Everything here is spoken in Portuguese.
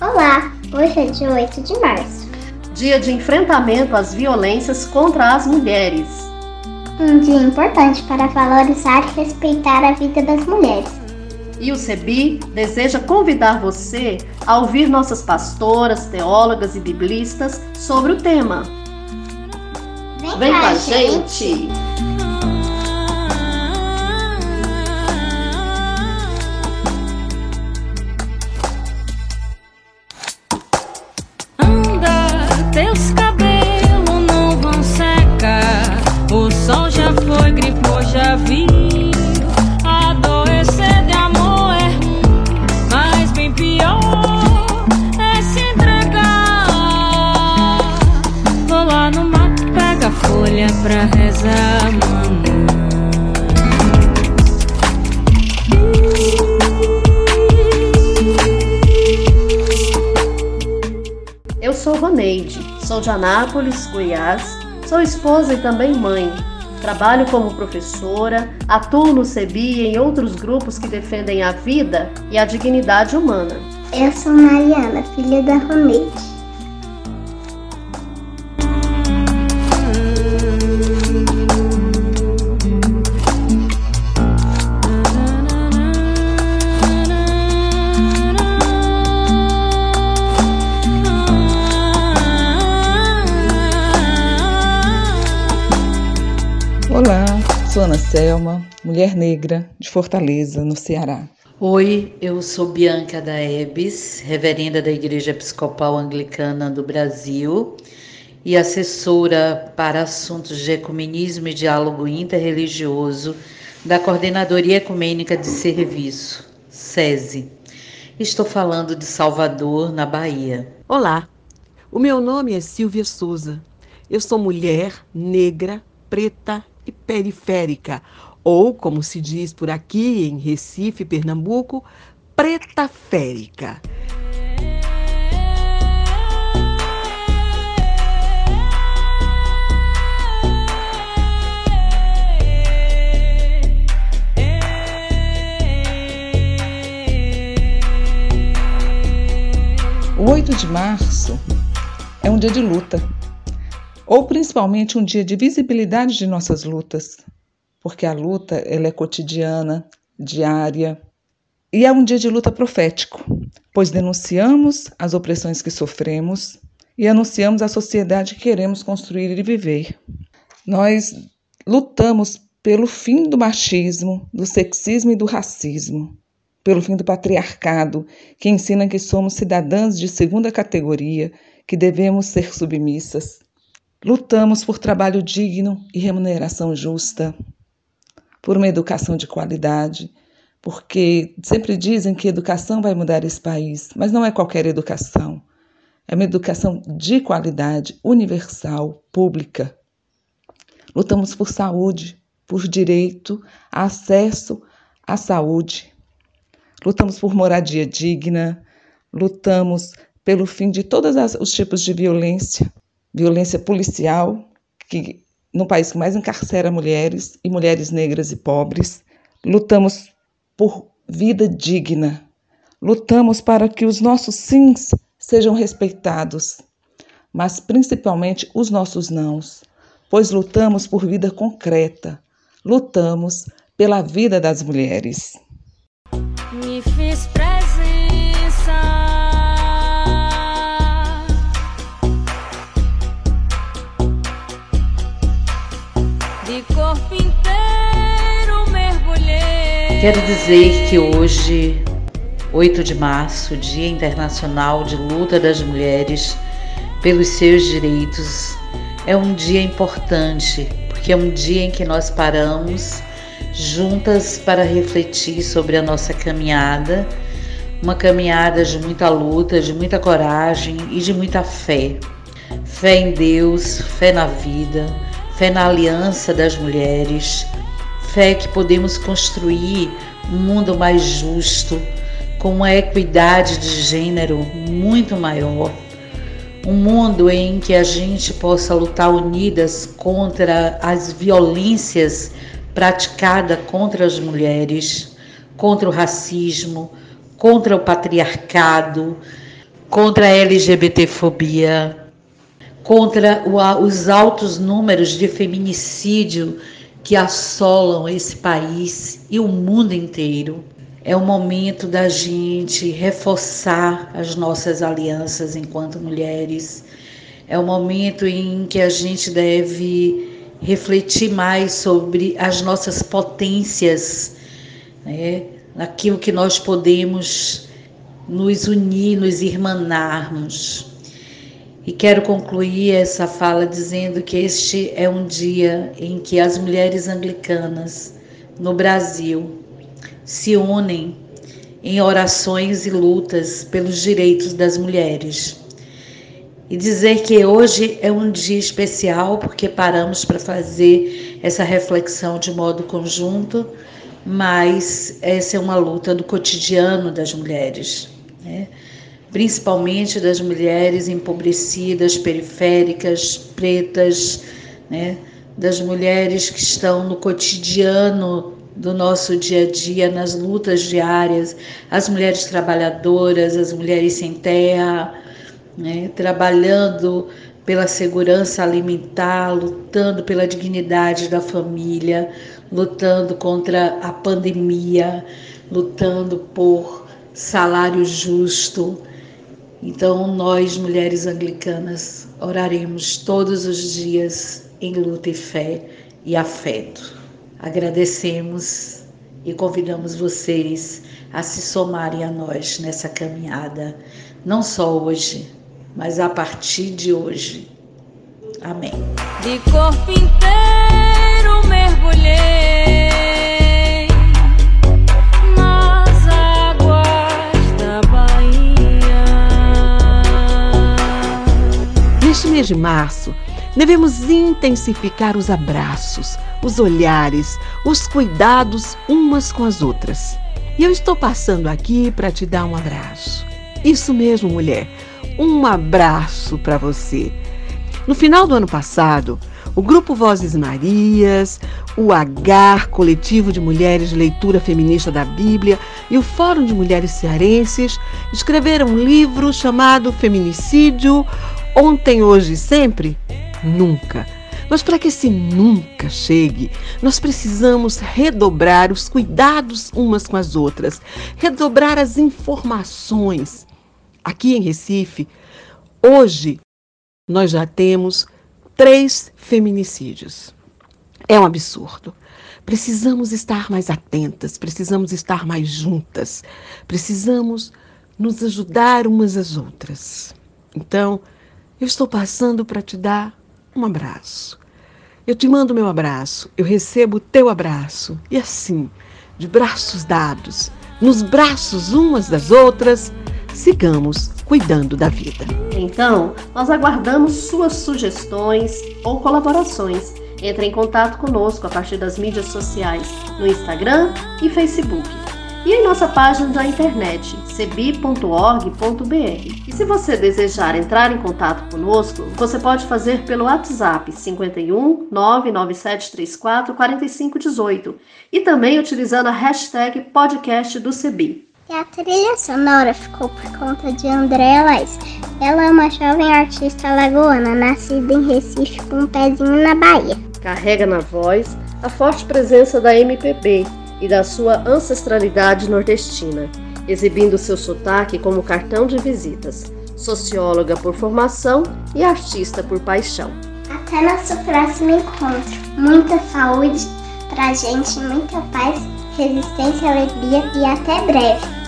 Olá, hoje é dia 8 de março. Dia de enfrentamento às violências contra as mulheres. Um dia importante para valorizar e respeitar a vida das mulheres. E o CEBI deseja convidar você a ouvir nossas pastoras, teólogas e biblistas sobre o tema. Vem, Vem com a gente! Anda, sou Roneide, sou de Anápolis, Goiás, sou esposa e também mãe. Trabalho como professora, atuo no CEBI e em outros grupos que defendem a vida e a dignidade humana. Eu sou Mariana, filha da Roneide. Sou Ana Selma, mulher negra de Fortaleza, no Ceará. Oi, eu sou Bianca da Ebes, reverenda da Igreja Episcopal Anglicana do Brasil e assessora para assuntos de ecumenismo e diálogo interreligioso da Coordenadoria Ecumênica de Serviço, SESI. Estou falando de Salvador, na Bahia. Olá, o meu nome é Silvia Souza. Eu sou mulher, negra, preta e periférica, ou, como se diz por aqui em Recife, Pernambuco, preta férica. O 8 de março é um dia de luta, ou principalmente um dia de visibilidade de nossas lutas, porque a luta ela é cotidiana, diária, e é um dia de luta profético, pois denunciamos as opressões que sofremos e anunciamos a sociedade que queremos construir e viver. Nós lutamos pelo fim do machismo, do sexismo e do racismo, pelo fim do patriarcado, que ensina que somos cidadãs de segunda categoria, que devemos ser submissas. Lutamos por trabalho digno e remuneração justa, por uma educação de qualidade, porque sempre dizem que educação vai mudar esse país, mas não é qualquer educação. É uma educação de qualidade, universal, pública. Lutamos por saúde, por direito a acesso à saúde. Lutamos por moradia digna, lutamos pelo fim de todos os tipos de violência, violência policial, que no país que mais encarcera mulheres e mulheres negras e pobres. Lutamos por vida digna. Lutamos para que os nossos sims sejam respeitados, mas principalmente os nossos nãos, pois lutamos por vida concreta. Lutamos pela vida das mulheres. Me fiz presença. Corpo inteiro mergulhei. Quero dizer que hoje, 8 de março, Dia Internacional de Luta das Mulheres pelos seus direitos, é um dia importante, porque é um dia em que nós paramos juntas para refletir sobre a nossa caminhada, uma caminhada de muita luta, de muita coragem e de muita fé. Fé em Deus, fé na vida, fé na aliança das mulheres, fé que podemos construir um mundo mais justo, com uma equidade de gênero muito maior, um mundo em que a gente possa lutar unidas contra as violências praticadas contra as mulheres, contra o racismo, contra o patriarcado, contra a LGBTfobia, contra os altos números de feminicídio que assolam esse país e o mundo inteiro. É o momento da gente reforçar as nossas alianças enquanto mulheres. É o momento em que a gente deve refletir mais sobre as nossas potências, né? naquilo que nós podemos nos unir, nos irmanarmos. E quero concluir essa fala dizendo que este é um dia em que as mulheres anglicanas no Brasil se unem em orações e lutas pelos direitos das mulheres. E dizer que hoje é um dia especial porque paramos para fazer essa reflexão de modo conjunto, mas essa é uma luta do cotidiano das mulheres, né? Principalmente das mulheres empobrecidas, periféricas, pretas, né? das mulheres que estão no cotidiano do nosso dia a dia, nas lutas diárias, as mulheres trabalhadoras, as mulheres sem terra, né, trabalhando pela segurança alimentar, lutando pela dignidade da família, lutando contra a pandemia, lutando por salário justo. Então, nós, mulheres anglicanas, oraremos todos os dias em luta e fé e afeto. Agradecemos e convidamos vocês a se somarem a nós nessa caminhada, não só hoje, mas a partir de hoje. Amém. De corpo inteiro mergulhei de março, devemos intensificar os abraços os olhares, os cuidados umas com as outras. E eu estou passando aqui para te dar um abraço. Isso mesmo, mulher, um abraço para você. No final do ano passado, o Grupo Vozes Marias, o AGAR, Coletivo de Mulheres de Leitura Feminista da Bíblia, e o Fórum de Mulheres Cearenses escreveram um livro chamado Feminicídio Ontem, Hoje e Sempre? Nunca mas para que esse nunca chegue, nós precisamos redobrar os cuidados umas com as outras, redobrar as informações. Aqui em Recife, hoje, nós já temos três feminicídios. É um absurdo. Precisamos estar mais atentas, precisamos estar mais juntas, precisamos nos ajudar umas às outras. Então, eu estou passando para te dar um abraço. Eu te mando meu abraço, eu recebo o teu abraço. E assim, de braços dados, nos braços umas das outras, sigamos cuidando da vida. Então, nós aguardamos suas sugestões ou colaborações. Entre em contato conosco a partir das mídias sociais, no Instagram e Facebook e em nossa página da internet cebi.org.br. E se você desejar entrar em contato conosco, você pode fazer pelo WhatsApp 51 99734 4518 e também utilizando a hashtag podcast do Cebi. E a trilha sonora ficou por conta de Andréa Lais. Ela é uma jovem artista lagoana, nascida em Recife com um pezinho na Bahia. Carrega na voz a forte presença da MPB e da sua ancestralidade nordestina, exibindo seu sotaque como cartão de visitas, socióloga por formação e artista por paixão. Até nosso próximo encontro. Muita saúde pra gente, muita paz, resistência, alegria e até breve.